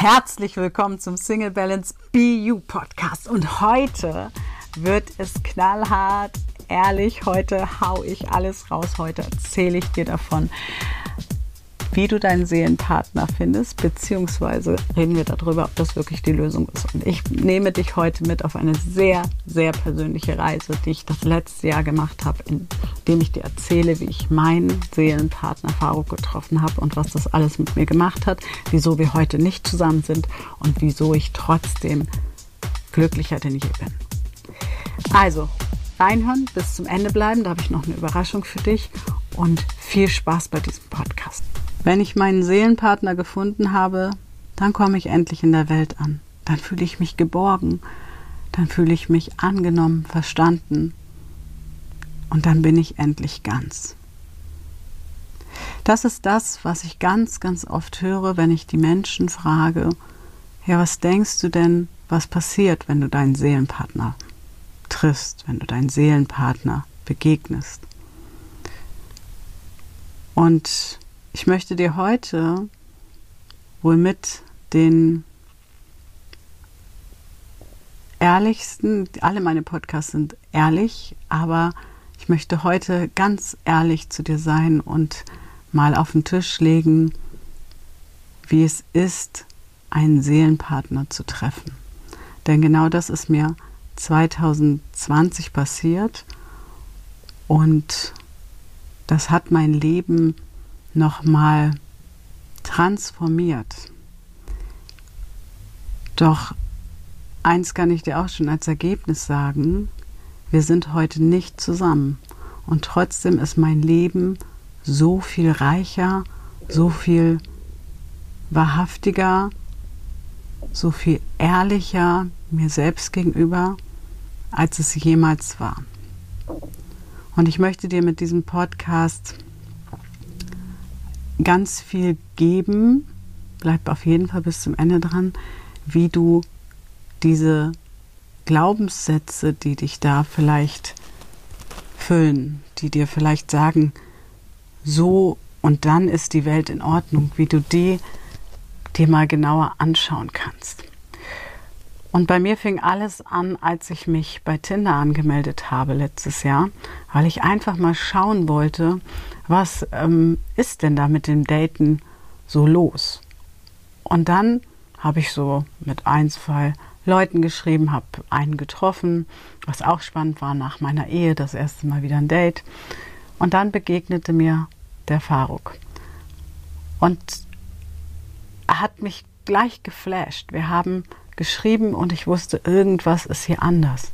Herzlich willkommen zum Single Balance BU Podcast. Und heute wird es knallhart, ehrlich. Heute hau ich alles raus. Heute erzähle ich dir davon, wie du deinen Seelenpartner findest, beziehungsweise reden wir darüber, ob das wirklich die Lösung ist. Und ich nehme dich heute mit auf eine sehr, sehr persönliche Reise, die ich das letzte Jahr gemacht habe, indem ich dir erzähle, wie ich meinen Seelenpartner Faruk getroffen habe und was das alles mit mir gemacht hat, wieso wir heute nicht zusammen sind und wieso ich trotzdem glücklicher denn je bin. Also, reinhören, bis zum Ende bleiben, da habe ich noch eine Überraschung für dich und viel Spaß bei diesem Podcast. Wenn ich meinen Seelenpartner gefunden habe, dann komme ich endlich in der Welt an. Dann fühle ich mich geborgen. Dann fühle ich mich angenommen, verstanden. Und dann bin ich endlich ganz. Das ist das, was ich ganz, ganz oft höre, wenn ich die Menschen frage, ja, was denkst du denn, was passiert, wenn du deinen Seelenpartner triffst, wenn du deinen Seelenpartner begegnest? Und ich möchte dir heute wohl mit den ehrlichsten, alle meine Podcasts sind ehrlich, aber ich möchte heute ganz ehrlich zu dir sein und mal auf den Tisch legen, wie es ist, einen Seelenpartner zu treffen. Denn genau das ist mir 2020 passiert und das hat mein Leben nochmal transformiert. Doch eins kann ich dir auch schon als Ergebnis sagen, wir sind heute nicht zusammen und trotzdem ist mein Leben so viel reicher, so viel wahrhaftiger, so viel ehrlicher mir selbst gegenüber, als es jemals war. Und ich möchte dir mit diesem Podcast ganz viel geben. Bleib auf jeden Fall bis zum Ende dran, wie du diese Glaubenssätze, die dich da vielleicht füllen, die dir vielleicht sagen, so und dann ist die Welt in Ordnung, wie du die dir mal genauer anschauen kannst. Und bei mir fing alles an, als ich mich bei Tinder angemeldet habe letztes Jahr, weil ich einfach mal schauen wollte, was ähm, ist denn da mit dem Daten so los? Und dann habe ich so mit ein, zwei Leuten geschrieben, habe einen getroffen, was auch spannend war nach meiner Ehe, das erste Mal wieder ein Date. Und dann begegnete mir der Faruk. Und er hat mich gleich geflasht. Wir haben geschrieben und ich wusste, irgendwas ist hier anders.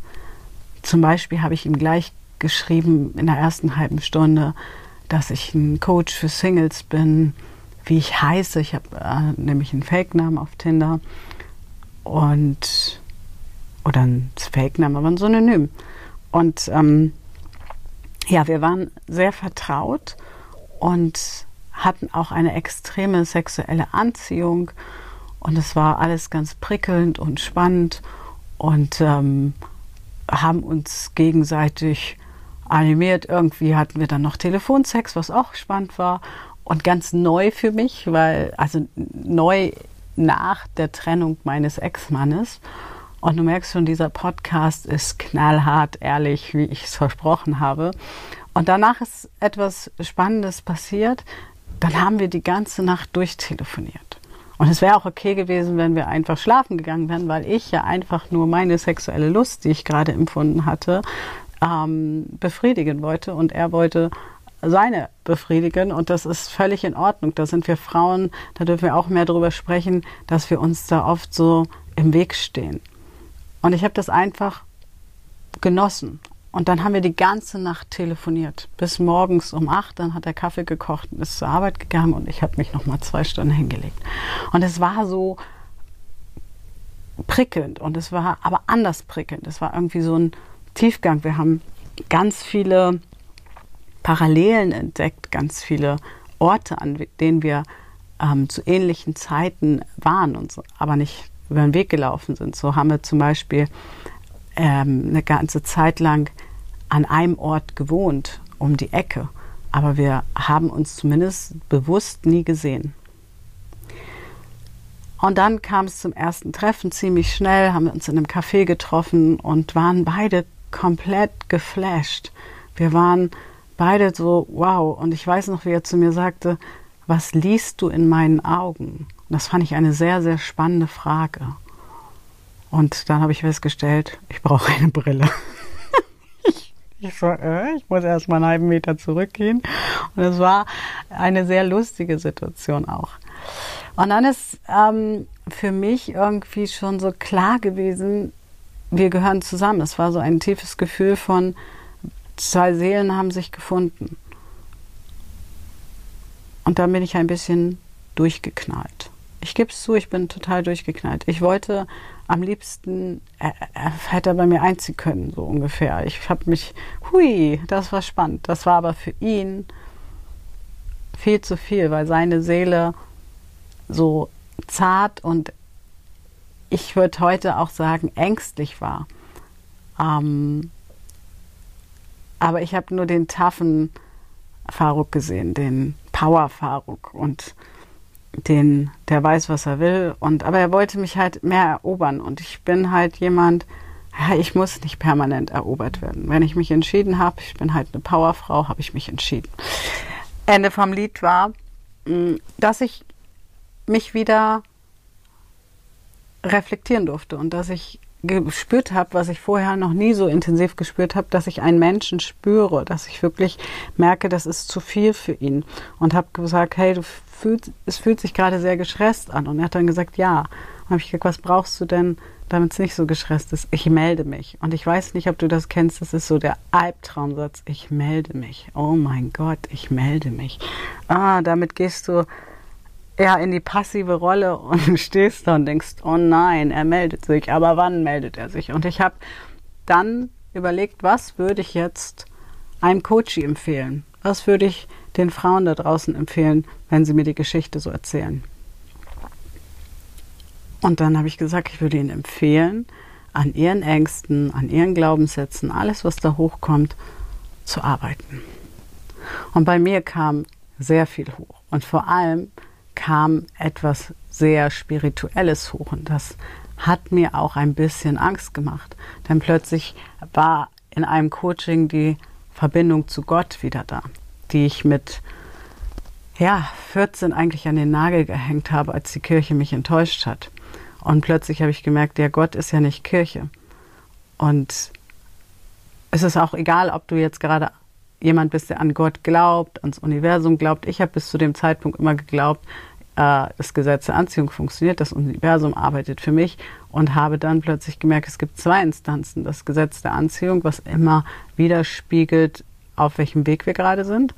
Zum Beispiel habe ich ihm gleich geschrieben in der ersten halben Stunde, dass ich ein Coach für Singles bin, wie ich heiße. Ich habe äh, nämlich einen Fake-Namen auf Tinder und oder ein Fake-Name, aber ein Synonym. Und ähm, ja, wir waren sehr vertraut und hatten auch eine extreme sexuelle Anziehung und es war alles ganz prickelnd und spannend und ähm, haben uns gegenseitig animiert. Irgendwie hatten wir dann noch Telefonsex, was auch spannend war und ganz neu für mich, weil, also neu nach der Trennung meines Ex-Mannes. Und du merkst schon, dieser Podcast ist knallhart, ehrlich, wie ich es versprochen habe. Und danach ist etwas Spannendes passiert. Dann haben wir die ganze Nacht durchtelefoniert. Und es wäre auch okay gewesen, wenn wir einfach schlafen gegangen wären, weil ich ja einfach nur meine sexuelle Lust, die ich gerade empfunden hatte, ähm, befriedigen wollte. Und er wollte seine befriedigen und das ist völlig in Ordnung. Da sind wir Frauen, da dürfen wir auch mehr darüber sprechen, dass wir uns da oft so im Weg stehen. Und ich habe das einfach genossen und dann haben wir die ganze Nacht telefoniert. Bis morgens um acht. Dann hat er Kaffee gekocht und ist zur Arbeit gegangen und ich habe mich noch mal zwei Stunden hingelegt. Und es war so prickelnd und es war aber anders prickelnd. Es war irgendwie so ein Tiefgang. Wir haben ganz viele Parallelen entdeckt, ganz viele Orte, an denen wir ähm, zu ähnlichen Zeiten waren und so, aber nicht über den Weg gelaufen sind. So haben wir zum Beispiel ähm, eine ganze Zeit lang an einem Ort gewohnt, um die Ecke, aber wir haben uns zumindest bewusst nie gesehen. Und dann kam es zum ersten Treffen ziemlich schnell, haben wir uns in einem Café getroffen und waren beide komplett geflasht. Wir waren beide so, wow. Und ich weiß noch, wie er zu mir sagte, was liest du in meinen Augen? das fand ich eine sehr, sehr spannende Frage. Und dann habe ich festgestellt, ich brauche eine Brille. ich, so, äh, ich muss erst mal einen halben Meter zurückgehen. Und es war eine sehr lustige Situation auch. Und dann ist ähm, für mich irgendwie schon so klar gewesen, wir gehören zusammen. Es war so ein tiefes Gefühl von, zwei Seelen haben sich gefunden. Und dann bin ich ein bisschen durchgeknallt. Ich gebe es zu, ich bin total durchgeknallt. Ich wollte am liebsten, er, er hätte bei mir einziehen können, so ungefähr. Ich habe mich, hui, das war spannend. Das war aber für ihn viel zu viel, weil seine Seele so zart und ich würde heute auch sagen ängstlich war. Ähm, aber ich habe nur den taffen Faruk gesehen, den Power Faruk und den, der weiß, was er will. Und aber er wollte mich halt mehr erobern und ich bin halt jemand, ja, ich muss nicht permanent erobert werden. Wenn ich mich entschieden habe, ich bin halt eine Powerfrau, habe ich mich entschieden. Ende vom Lied war, mm, dass ich mich wieder reflektieren durfte und dass ich gespürt habe, was ich vorher noch nie so intensiv gespürt habe, dass ich einen Menschen spüre, dass ich wirklich merke, das ist zu viel für ihn und habe gesagt, hey, du fühlst, es fühlt sich gerade sehr gestresst an und er hat dann gesagt, ja. Und habe ich gesagt, was brauchst du denn, damit es nicht so gestresst ist? Ich melde mich und ich weiß nicht, ob du das kennst, das ist so der Albtraumsatz, ich melde mich. Oh mein Gott, ich melde mich. Ah, damit gehst du ja in die passive Rolle und stehst da und denkst, oh nein, er meldet sich, aber wann meldet er sich? Und ich habe dann überlegt, was würde ich jetzt einem Coach empfehlen? Was würde ich den Frauen da draußen empfehlen, wenn sie mir die Geschichte so erzählen? Und dann habe ich gesagt, ich würde ihnen empfehlen, an ihren Ängsten, an ihren Glaubenssätzen, alles, was da hochkommt, zu arbeiten. Und bei mir kam sehr viel hoch. Und vor allem kam etwas sehr Spirituelles hoch und das hat mir auch ein bisschen Angst gemacht. Denn plötzlich war in einem Coaching die Verbindung zu Gott wieder da, die ich mit ja, 14 eigentlich an den Nagel gehängt habe, als die Kirche mich enttäuscht hat. Und plötzlich habe ich gemerkt, der Gott ist ja nicht Kirche. Und es ist auch egal, ob du jetzt gerade jemand bist, der an Gott glaubt, ans Universum glaubt. Ich habe bis zu dem Zeitpunkt immer geglaubt, äh, das Gesetz der Anziehung funktioniert, das Universum arbeitet für mich und habe dann plötzlich gemerkt, es gibt zwei Instanzen. Das Gesetz der Anziehung, was immer widerspiegelt, auf welchem Weg wir gerade sind,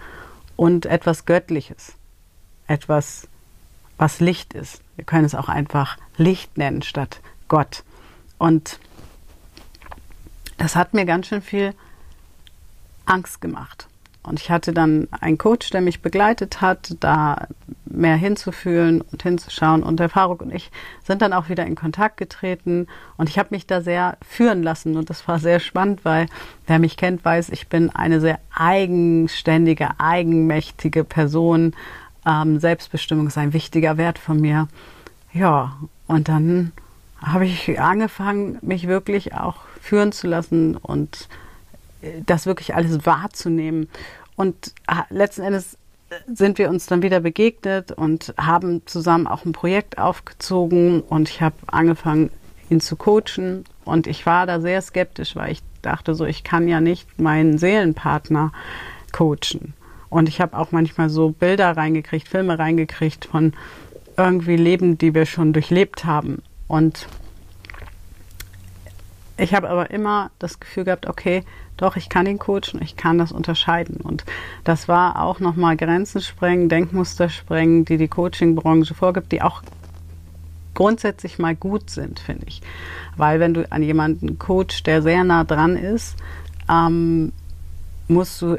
und etwas Göttliches, etwas, was Licht ist. Wir können es auch einfach Licht nennen statt Gott. Und das hat mir ganz schön viel Angst gemacht. Und ich hatte dann einen Coach, der mich begleitet hat, da mehr hinzufühlen und hinzuschauen. Und der Faruk und ich sind dann auch wieder in Kontakt getreten. Und ich habe mich da sehr führen lassen. Und das war sehr spannend, weil wer mich kennt, weiß, ich bin eine sehr eigenständige, eigenmächtige Person. Ähm, Selbstbestimmung ist ein wichtiger Wert von mir. Ja, und dann habe ich angefangen, mich wirklich auch führen zu lassen und das wirklich alles wahrzunehmen. Und ah, letzten Endes sind wir uns dann wieder begegnet und haben zusammen auch ein Projekt aufgezogen und ich habe angefangen, ihn zu coachen und ich war da sehr skeptisch, weil ich dachte so, ich kann ja nicht meinen Seelenpartner coachen. Und ich habe auch manchmal so Bilder reingekriegt, Filme reingekriegt von irgendwie Leben, die wir schon durchlebt haben. Und ich habe aber immer das Gefühl gehabt, okay, doch, ich kann ihn coachen, ich kann das unterscheiden. Und das war auch nochmal Grenzen sprengen, Denkmuster sprengen, die die Coaching-Branche vorgibt, die auch grundsätzlich mal gut sind, finde ich. Weil wenn du an jemanden coach, der sehr nah dran ist, ähm, musst du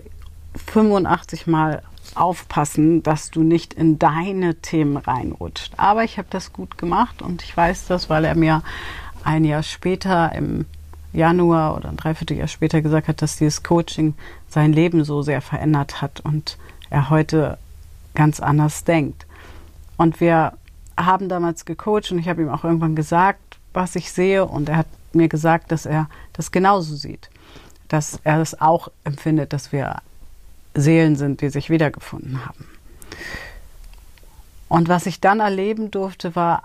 85 Mal aufpassen, dass du nicht in deine Themen reinrutscht. Aber ich habe das gut gemacht und ich weiß das, weil er mir ein Jahr später im Januar oder ein Dreivierteljahr später gesagt hat, dass dieses Coaching sein Leben so sehr verändert hat und er heute ganz anders denkt. Und wir haben damals gecoacht und ich habe ihm auch irgendwann gesagt, was ich sehe und er hat mir gesagt, dass er das genauso sieht, dass er es das auch empfindet, dass wir Seelen sind, die sich wiedergefunden haben. Und was ich dann erleben durfte, war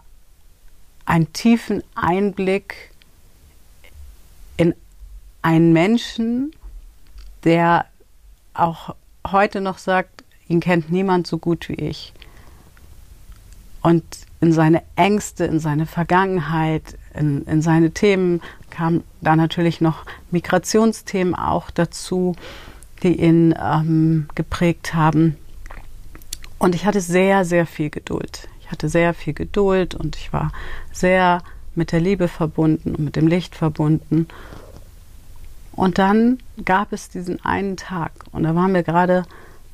einen tiefen Einblick in einen Menschen, der auch heute noch sagt, ihn kennt niemand so gut wie ich. Und in seine Ängste, in seine Vergangenheit, in, in seine Themen kamen da natürlich noch Migrationsthemen auch dazu, die ihn ähm, geprägt haben. Und ich hatte sehr, sehr viel Geduld. Hatte sehr viel Geduld und ich war sehr mit der Liebe verbunden und mit dem Licht verbunden. Und dann gab es diesen einen Tag und da waren wir gerade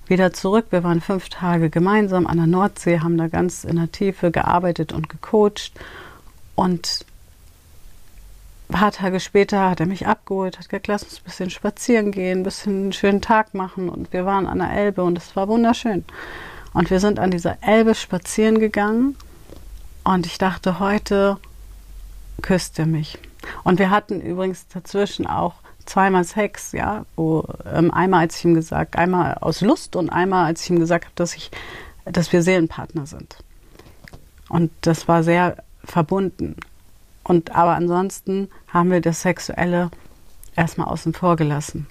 wieder zurück. Wir waren fünf Tage gemeinsam an der Nordsee, haben da ganz in der Tiefe gearbeitet und gecoacht. Und ein paar Tage später hat er mich abgeholt, hat gesagt, lass uns ein bisschen spazieren gehen, ein bisschen einen schönen Tag machen. Und wir waren an der Elbe und es war wunderschön. Und wir sind an dieser Elbe spazieren gegangen. Und ich dachte, heute küsst er mich. Und wir hatten übrigens dazwischen auch zweimal Sex, ja, wo ähm, einmal als ich ihm gesagt, einmal aus Lust und einmal als ich ihm gesagt habe, dass ich, dass wir Seelenpartner sind. Und das war sehr verbunden. Und aber ansonsten haben wir das Sexuelle erstmal außen vor gelassen.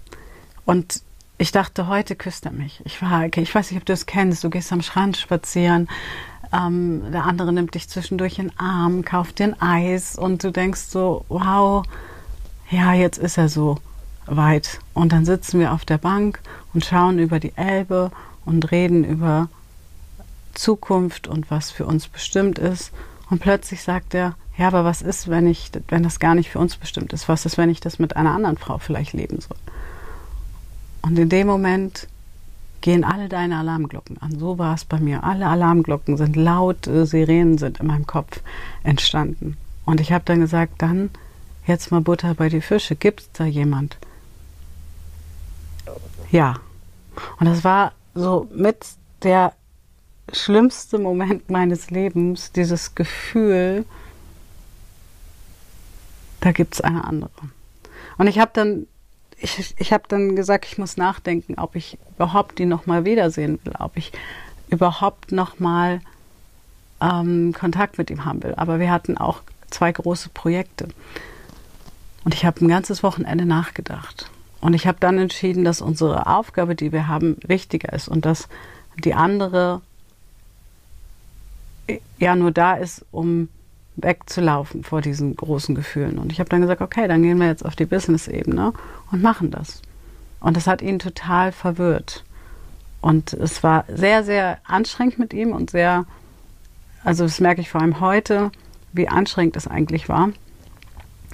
Und ich dachte, heute küsst er mich. Ich war, ich weiß nicht, ob du es kennst, du gehst am Strand spazieren, ähm, der andere nimmt dich zwischendurch in den Arm, kauft dir ein Eis und du denkst so, wow, ja, jetzt ist er so weit. Und dann sitzen wir auf der Bank und schauen über die Elbe und reden über Zukunft und was für uns bestimmt ist. Und plötzlich sagt er, ja, aber was ist, wenn ich, wenn das gar nicht für uns bestimmt ist? Was ist, wenn ich das mit einer anderen Frau vielleicht leben soll? Und in dem Moment gehen alle deine Alarmglocken an. So war es bei mir. Alle Alarmglocken sind laut, äh, Sirenen sind in meinem Kopf entstanden. Und ich habe dann gesagt, dann jetzt mal Butter bei die Fische. Gibt es da jemand? Ja. Und das war so mit der schlimmste Moment meines Lebens, dieses Gefühl, da gibt es eine andere. Und ich habe dann, ich, ich habe dann gesagt, ich muss nachdenken, ob ich überhaupt die nochmal wiedersehen will, ob ich überhaupt nochmal ähm, Kontakt mit ihm haben will. Aber wir hatten auch zwei große Projekte. Und ich habe ein ganzes Wochenende nachgedacht. Und ich habe dann entschieden, dass unsere Aufgabe, die wir haben, wichtiger ist und dass die andere ja nur da ist, um wegzulaufen vor diesen großen Gefühlen. Und ich habe dann gesagt, okay, dann gehen wir jetzt auf die Business-Ebene und machen das. Und das hat ihn total verwirrt. Und es war sehr, sehr anstrengend mit ihm und sehr, also das merke ich vor allem heute, wie anstrengend es eigentlich war.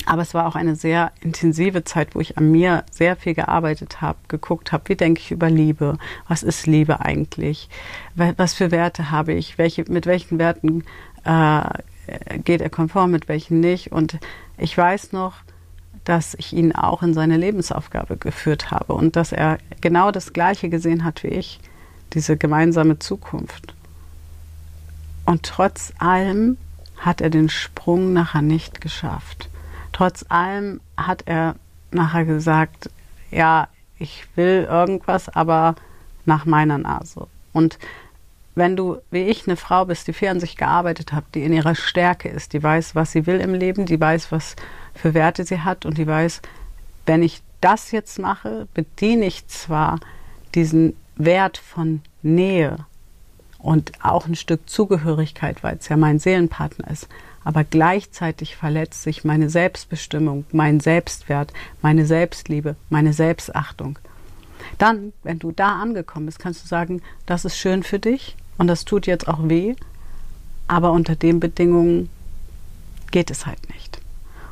Aber es war auch eine sehr intensive Zeit, wo ich an mir sehr viel gearbeitet habe, geguckt habe, wie denke ich über Liebe, was ist Liebe eigentlich, was für Werte habe ich, welche, mit welchen Werten äh, geht er konform, mit welchen nicht. Und ich weiß noch, dass ich ihn auch in seine Lebensaufgabe geführt habe und dass er genau das Gleiche gesehen hat wie ich, diese gemeinsame Zukunft. Und trotz allem hat er den Sprung nachher nicht geschafft. Trotz allem hat er nachher gesagt, ja, ich will irgendwas, aber nach meiner Nase. Und wenn du, wie ich, eine Frau bist, die viel an sich gearbeitet hat, die in ihrer Stärke ist, die weiß, was sie will im Leben, die weiß, was für Werte sie hat und die weiß, wenn ich das jetzt mache, bediene ich zwar diesen Wert von Nähe und auch ein Stück Zugehörigkeit, weil es ja mein Seelenpartner ist, aber gleichzeitig verletzt sich meine Selbstbestimmung, mein Selbstwert, meine Selbstliebe, meine Selbstachtung. Dann, wenn du da angekommen bist, kannst du sagen, das ist schön für dich und das tut jetzt auch weh, aber unter den Bedingungen geht es halt nicht.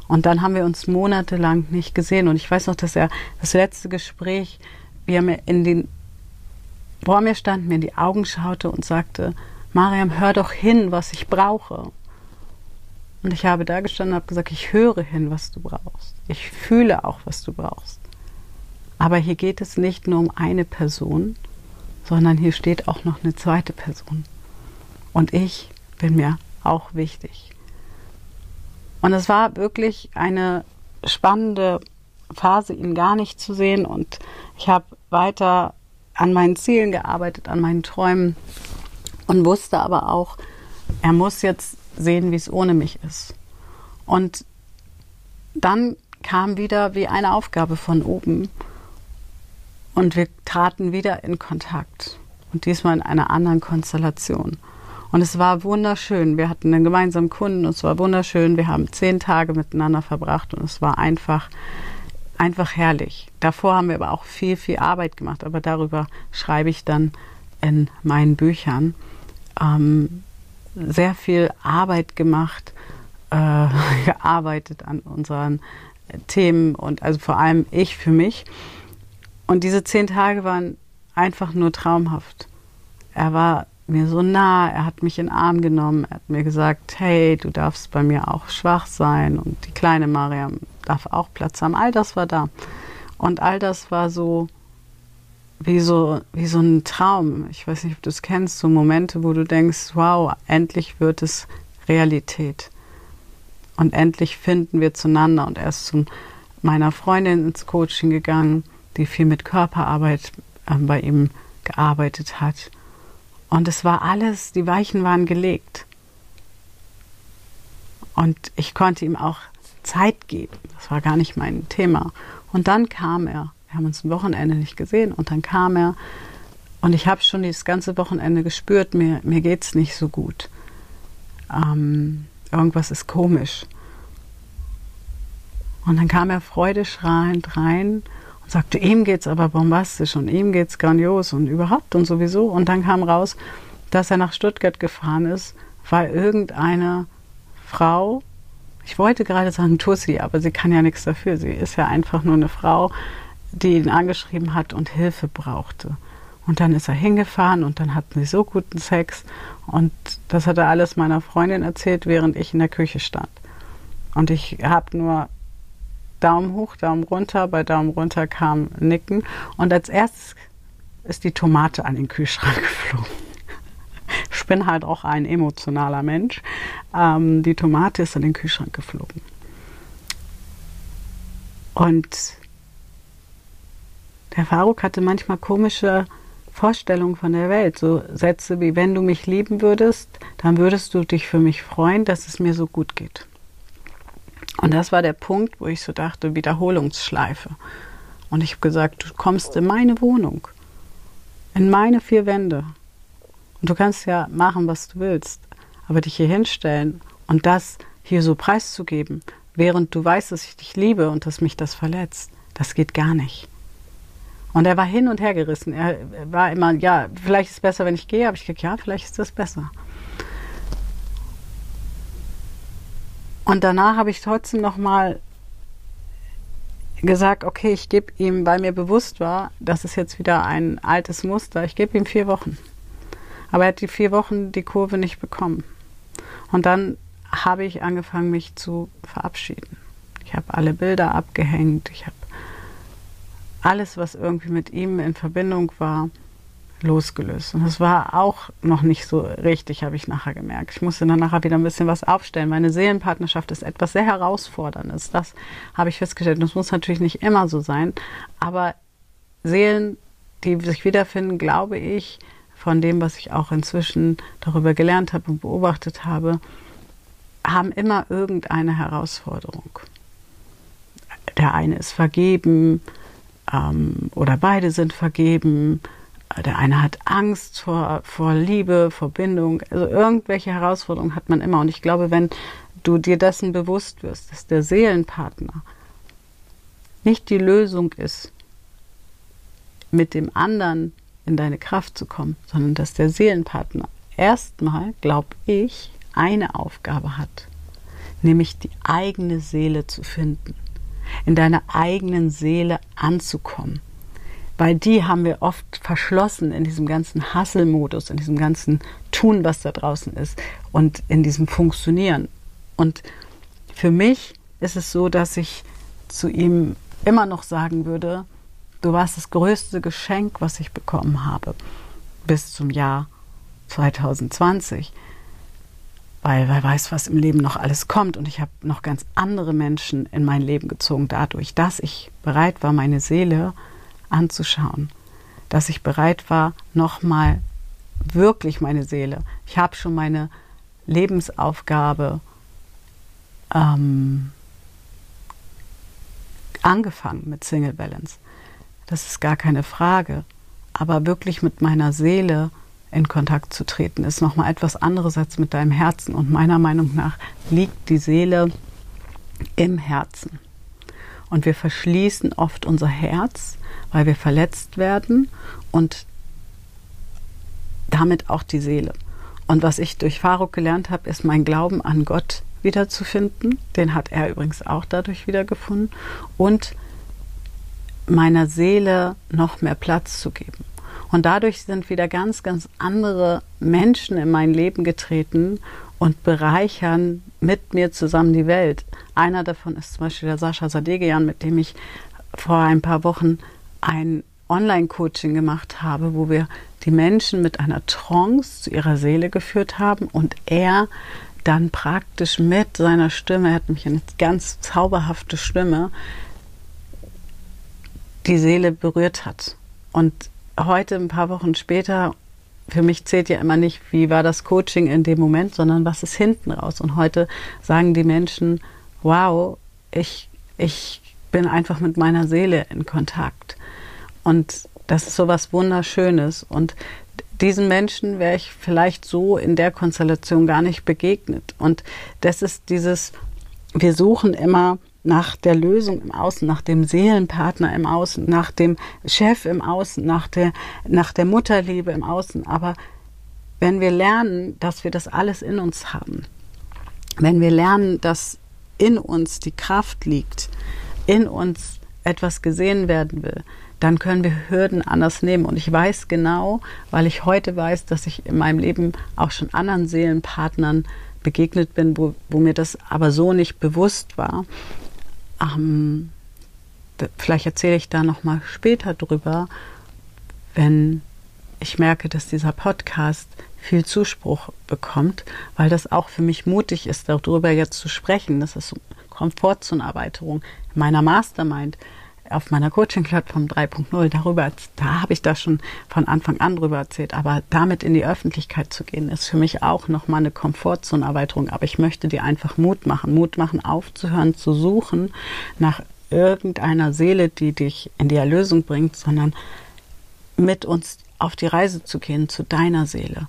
Und dann haben wir uns monatelang nicht gesehen und ich weiß noch, dass er das letzte Gespräch, wie er mir in den vor mir stand, mir in die Augen schaute und sagte, Mariam, hör doch hin, was ich brauche. Und ich habe da gestanden und habe gesagt, ich höre hin, was du brauchst. Ich fühle auch, was du brauchst. Aber hier geht es nicht nur um eine Person, sondern hier steht auch noch eine zweite Person. Und ich bin mir auch wichtig. Und es war wirklich eine spannende Phase, ihn gar nicht zu sehen. Und ich habe weiter an meinen Zielen gearbeitet, an meinen Träumen und wusste aber auch, er muss jetzt sehen, wie es ohne mich ist. Und dann kam wieder wie eine Aufgabe von oben und wir traten wieder in Kontakt und diesmal in einer anderen Konstellation. Und es war wunderschön. Wir hatten einen gemeinsamen Kunden und es war wunderschön. Wir haben zehn Tage miteinander verbracht und es war einfach, einfach herrlich. Davor haben wir aber auch viel, viel Arbeit gemacht, aber darüber schreibe ich dann in meinen Büchern. Ähm, sehr viel Arbeit gemacht, äh, gearbeitet an unseren Themen und also vor allem ich für mich. Und diese zehn Tage waren einfach nur traumhaft. Er war mir so nah, er hat mich in den Arm genommen, er hat mir gesagt, hey, du darfst bei mir auch schwach sein und die kleine Mariam darf auch Platz haben. All das war da. Und all das war so wie so, wie so ein Traum. Ich weiß nicht, ob du es kennst, so Momente, wo du denkst, wow, endlich wird es Realität. Und endlich finden wir zueinander. Und er ist zu meiner Freundin ins Coaching gegangen, die viel mit Körperarbeit äh, bei ihm gearbeitet hat. Und es war alles, die Weichen waren gelegt. Und ich konnte ihm auch Zeit geben. Das war gar nicht mein Thema. Und dann kam er. Wir haben uns ein Wochenende nicht gesehen und dann kam er. Und ich habe schon das ganze Wochenende gespürt, mir, mir geht es nicht so gut. Ähm, irgendwas ist komisch. Und dann kam er freudestrahlend rein sagte, ihm geht's aber bombastisch und ihm geht's grandios und überhaupt und sowieso. Und dann kam raus, dass er nach Stuttgart gefahren ist, weil irgendeine Frau, ich wollte gerade sagen Tussi, aber sie kann ja nichts dafür. Sie ist ja einfach nur eine Frau, die ihn angeschrieben hat und Hilfe brauchte. Und dann ist er hingefahren und dann hatten sie so guten Sex. Und das hat er alles meiner Freundin erzählt, während ich in der Küche stand. Und ich habe nur Daumen hoch, Daumen runter. Bei Daumen runter kam Nicken. Und als erstes ist die Tomate an den Kühlschrank geflogen. Ich bin halt auch ein emotionaler Mensch. Ähm, die Tomate ist an den Kühlschrank geflogen. Und der Faruk hatte manchmal komische Vorstellungen von der Welt. So Sätze wie, wenn du mich lieben würdest, dann würdest du dich für mich freuen, dass es mir so gut geht. Und das war der Punkt, wo ich so dachte, Wiederholungsschleife. Und ich habe gesagt, du kommst in meine Wohnung, in meine vier Wände. Und du kannst ja machen, was du willst, aber dich hier hinstellen und das hier so preiszugeben, während du weißt, dass ich dich liebe und dass mich das verletzt, das geht gar nicht. Und er war hin und her gerissen. Er war immer, ja, vielleicht ist es besser, wenn ich gehe, aber ich gesagt, ja, vielleicht ist das besser. Und danach habe ich trotzdem noch mal gesagt, okay, ich gebe ihm, weil mir bewusst war, das ist jetzt wieder ein altes Muster, ich gebe ihm vier Wochen. Aber er hat die vier Wochen die Kurve nicht bekommen. Und dann habe ich angefangen, mich zu verabschieden. Ich habe alle Bilder abgehängt, ich habe alles, was irgendwie mit ihm in Verbindung war, losgelöst. Und das war auch noch nicht so richtig, habe ich nachher gemerkt. Ich musste dann nachher wieder ein bisschen was aufstellen. Meine Seelenpartnerschaft ist etwas sehr Herausforderndes. Das habe ich festgestellt. Das muss natürlich nicht immer so sein. Aber Seelen, die sich wiederfinden, glaube ich, von dem, was ich auch inzwischen darüber gelernt habe und beobachtet habe, haben immer irgendeine Herausforderung. Der eine ist vergeben ähm, oder beide sind vergeben der eine hat Angst vor, vor Liebe, vor Bindung. Also irgendwelche Herausforderungen hat man immer. Und ich glaube, wenn du dir dessen bewusst wirst, dass der Seelenpartner nicht die Lösung ist, mit dem anderen in deine Kraft zu kommen, sondern dass der Seelenpartner erstmal, glaube ich, eine Aufgabe hat, nämlich die eigene Seele zu finden, in deiner eigenen Seele anzukommen weil die haben wir oft verschlossen in diesem ganzen Hasselmodus, in diesem ganzen Tun, was da draußen ist und in diesem Funktionieren. Und für mich ist es so, dass ich zu ihm immer noch sagen würde, du warst das größte Geschenk, was ich bekommen habe bis zum Jahr 2020. weil wer weiß, was im Leben noch alles kommt. Und ich habe noch ganz andere Menschen in mein Leben gezogen, dadurch, dass ich bereit war, meine Seele anzuschauen, dass ich bereit war, nochmal wirklich meine Seele. Ich habe schon meine Lebensaufgabe ähm, angefangen mit Single Balance. Das ist gar keine Frage. Aber wirklich mit meiner Seele in Kontakt zu treten, ist nochmal etwas anderes als mit deinem Herzen. Und meiner Meinung nach liegt die Seele im Herzen. Und wir verschließen oft unser Herz, weil wir verletzt werden und damit auch die Seele. Und was ich durch Faruk gelernt habe, ist mein Glauben an Gott wiederzufinden. Den hat er übrigens auch dadurch wiedergefunden. Und meiner Seele noch mehr Platz zu geben. Und dadurch sind wieder ganz, ganz andere Menschen in mein Leben getreten und bereichern mit mir zusammen die Welt. Einer davon ist zum Beispiel der Sascha Sadegian, mit dem ich vor ein paar Wochen ein Online-Coaching gemacht habe, wo wir die Menschen mit einer Trance zu ihrer Seele geführt haben und er dann praktisch mit seiner Stimme, er hat mich eine ganz zauberhafte Stimme, die Seele berührt hat. Und heute, ein paar Wochen später, für mich zählt ja immer nicht, wie war das Coaching in dem Moment, sondern was ist hinten raus. Und heute sagen die Menschen, wow, ich, ich bin einfach mit meiner Seele in Kontakt. Und das ist so was Wunderschönes. Und diesen Menschen wäre ich vielleicht so in der Konstellation gar nicht begegnet. Und das ist dieses, wir suchen immer nach der Lösung im Außen, nach dem Seelenpartner im Außen, nach dem Chef im Außen, nach der, nach der Mutterliebe im Außen. Aber wenn wir lernen, dass wir das alles in uns haben, wenn wir lernen, dass in uns die Kraft liegt, in uns etwas gesehen werden will, dann können wir Hürden anders nehmen. Und ich weiß genau, weil ich heute weiß, dass ich in meinem Leben auch schon anderen Seelenpartnern begegnet bin, wo, wo mir das aber so nicht bewusst war, ähm, vielleicht erzähle ich da noch mal später drüber, wenn ich merke, dass dieser Podcast viel Zuspruch bekommt, weil das auch für mich mutig ist, darüber jetzt zu sprechen. Das ist in meiner Mastermind auf meiner Coaching-Plattform 3.0 darüber, da habe ich da schon von Anfang an drüber erzählt, aber damit in die Öffentlichkeit zu gehen, ist für mich auch nochmal eine Komfortzonenerweiterung. Aber ich möchte dir einfach Mut machen, Mut machen, aufzuhören, zu suchen nach irgendeiner Seele, die dich in die Erlösung bringt, sondern mit uns auf die Reise zu gehen zu deiner Seele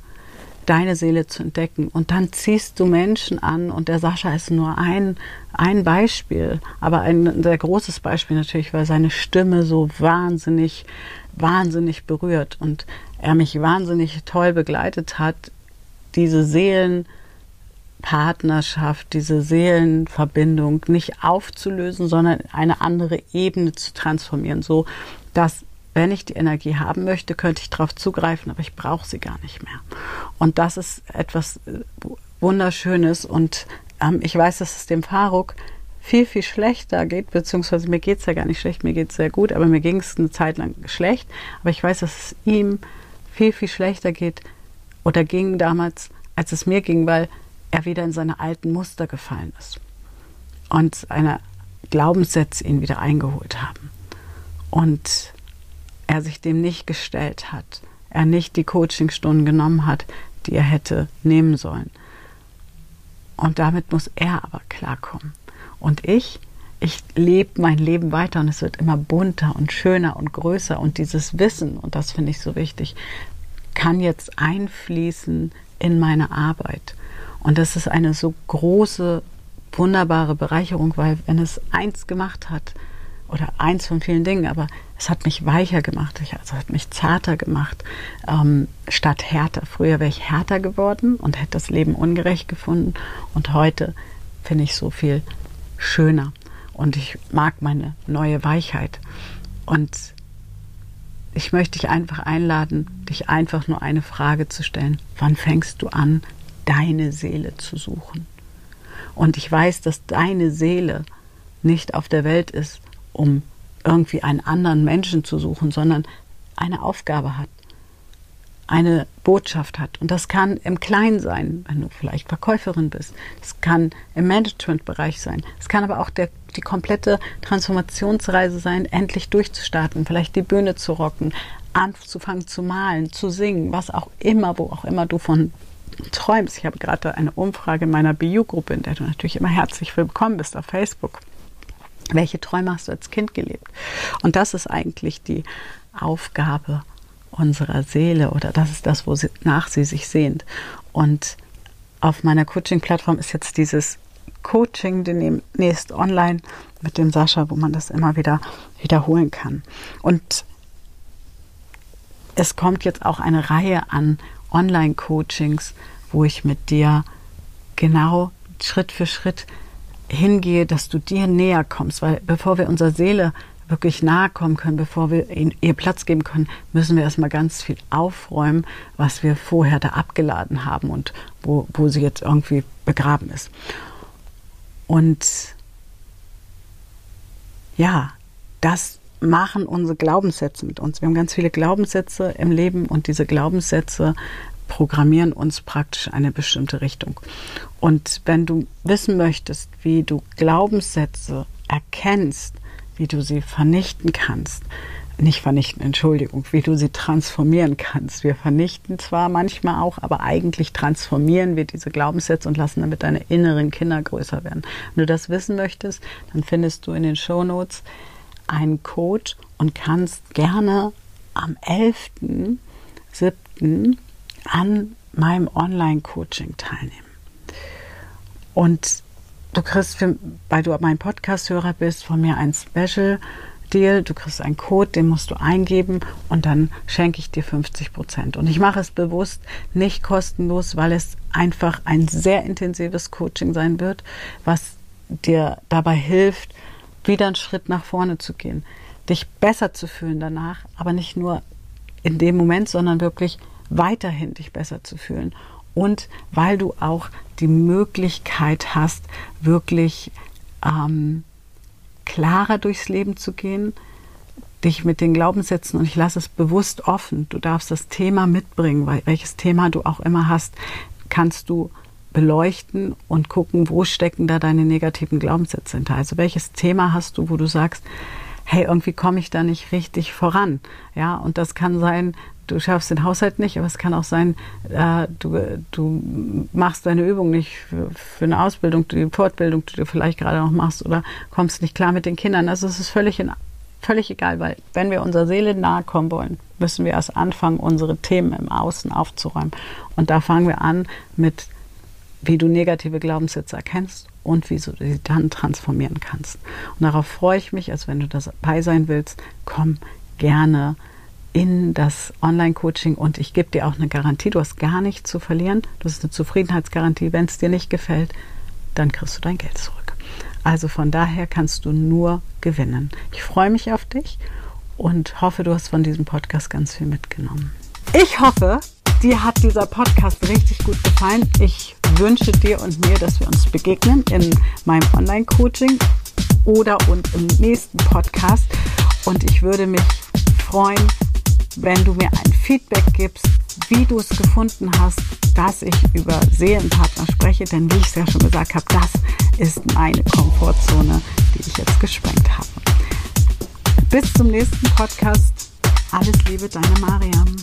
deine Seele zu entdecken. Und dann ziehst du Menschen an und der Sascha ist nur ein, ein Beispiel, aber ein sehr großes Beispiel natürlich, weil seine Stimme so wahnsinnig, wahnsinnig berührt und er mich wahnsinnig toll begleitet hat, diese Seelenpartnerschaft, diese Seelenverbindung nicht aufzulösen, sondern eine andere Ebene zu transformieren, so dass wenn ich die Energie haben möchte, könnte ich darauf zugreifen, aber ich brauche sie gar nicht mehr. Und das ist etwas äh, Wunderschönes. Und ähm, ich weiß, dass es dem Faruk viel, viel schlechter geht, beziehungsweise mir geht es ja gar nicht schlecht, mir geht es sehr gut, aber mir ging es eine Zeit lang schlecht. Aber ich weiß, dass es ihm viel, viel schlechter geht oder ging damals, als es mir ging, weil er wieder in seine alten Muster gefallen ist. Und seine Glaubenssätze ihn wieder eingeholt haben. Und er sich dem nicht gestellt hat, er nicht die Coachingstunden genommen hat, die er hätte nehmen sollen. Und damit muss er aber klarkommen. Und ich, ich lebe mein Leben weiter und es wird immer bunter und schöner und größer. Und dieses Wissen, und das finde ich so wichtig, kann jetzt einfließen in meine Arbeit. Und das ist eine so große, wunderbare Bereicherung, weil wenn es eins gemacht hat, oder eins von vielen Dingen, aber es hat mich weicher gemacht, also hat mich zarter gemacht, ähm, statt härter. Früher wäre ich härter geworden und hätte das Leben ungerecht gefunden und heute finde ich so viel schöner und ich mag meine neue Weichheit. Und ich möchte dich einfach einladen, dich einfach nur eine Frage zu stellen. Wann fängst du an, deine Seele zu suchen? Und ich weiß, dass deine Seele nicht auf der Welt ist, um irgendwie einen anderen Menschen zu suchen, sondern eine Aufgabe hat. eine Botschaft hat. Und das kann im Kleinen sein, wenn du vielleicht Verkäuferin bist. Es kann im Managementbereich sein. Es kann aber auch der, die komplette Transformationsreise sein, endlich durchzustarten, vielleicht die Bühne zu rocken, anzufangen zu malen, zu singen, was auch immer, wo auch immer du von träumst. Ich habe gerade eine Umfrage in meiner BU-Gruppe, in der du natürlich immer herzlich willkommen bist auf Facebook. Welche Träume hast du als Kind gelebt? Und das ist eigentlich die Aufgabe unserer Seele oder das ist das, wonach sie sich sehnt. Und auf meiner Coaching-Plattform ist jetzt dieses Coaching demnächst online mit dem Sascha, wo man das immer wieder wiederholen kann. Und es kommt jetzt auch eine Reihe an Online-Coachings, wo ich mit dir genau Schritt für Schritt hingehe, dass du dir näher kommst, weil bevor wir unserer Seele wirklich nahe kommen können, bevor wir ihr Platz geben können, müssen wir erstmal ganz viel aufräumen, was wir vorher da abgeladen haben und wo, wo sie jetzt irgendwie begraben ist. Und ja, das machen unsere Glaubenssätze mit uns. Wir haben ganz viele Glaubenssätze im Leben und diese Glaubenssätze programmieren uns praktisch eine bestimmte Richtung. Und wenn du wissen möchtest, wie du Glaubenssätze erkennst, wie du sie vernichten kannst, nicht vernichten, Entschuldigung, wie du sie transformieren kannst. Wir vernichten zwar manchmal auch, aber eigentlich transformieren wir diese Glaubenssätze und lassen damit deine inneren Kinder größer werden. Wenn du das wissen möchtest, dann findest du in den Show Notes einen Code und kannst gerne am 11.07. an meinem Online-Coaching teilnehmen. Und du kriegst, weil du mein Podcast-Hörer bist, von mir ein Special Deal. Du kriegst einen Code, den musst du eingeben und dann schenke ich dir 50 Prozent. Und ich mache es bewusst nicht kostenlos, weil es einfach ein sehr intensives Coaching sein wird, was dir dabei hilft, wieder einen Schritt nach vorne zu gehen, dich besser zu fühlen danach, aber nicht nur in dem Moment, sondern wirklich weiterhin dich besser zu fühlen. Und weil du auch die Möglichkeit hast, wirklich ähm, klarer durchs Leben zu gehen, dich mit den Glaubenssätzen und ich lasse es bewusst offen. Du darfst das Thema mitbringen, weil welches Thema du auch immer hast, kannst du beleuchten und gucken, wo stecken da deine negativen Glaubenssätze hinter. Also welches Thema hast du, wo du sagst, hey, irgendwie komme ich da nicht richtig voran. Ja, und das kann sein, du schaffst den Haushalt nicht, aber es kann auch sein, äh, du, du machst deine Übung nicht für, für, eine Ausbildung, die Fortbildung, die du vielleicht gerade noch machst oder kommst nicht klar mit den Kindern. Also es ist völlig, in, völlig egal, weil wenn wir unserer Seele nahe kommen wollen, müssen wir erst anfangen, unsere Themen im Außen aufzuräumen. Und da fangen wir an mit wie du negative Glaubenssätze erkennst und wie du sie dann transformieren kannst. Und darauf freue ich mich, als wenn du dabei sein willst, komm gerne in das Online-Coaching und ich gebe dir auch eine Garantie, du hast gar nichts zu verlieren, du hast eine Zufriedenheitsgarantie, wenn es dir nicht gefällt, dann kriegst du dein Geld zurück. Also von daher kannst du nur gewinnen. Ich freue mich auf dich und hoffe, du hast von diesem Podcast ganz viel mitgenommen. Ich hoffe, dir hat dieser Podcast richtig gut gefallen. Ich wünsche dir und mir, dass wir uns begegnen in meinem Online-Coaching oder und im nächsten Podcast. Und ich würde mich freuen, wenn du mir ein Feedback gibst, wie du es gefunden hast, dass ich über Seelenpartner spreche. Denn wie ich es ja schon gesagt habe, das ist meine Komfortzone, die ich jetzt gesprengt habe. Bis zum nächsten Podcast. Alles Liebe, deine Mariam.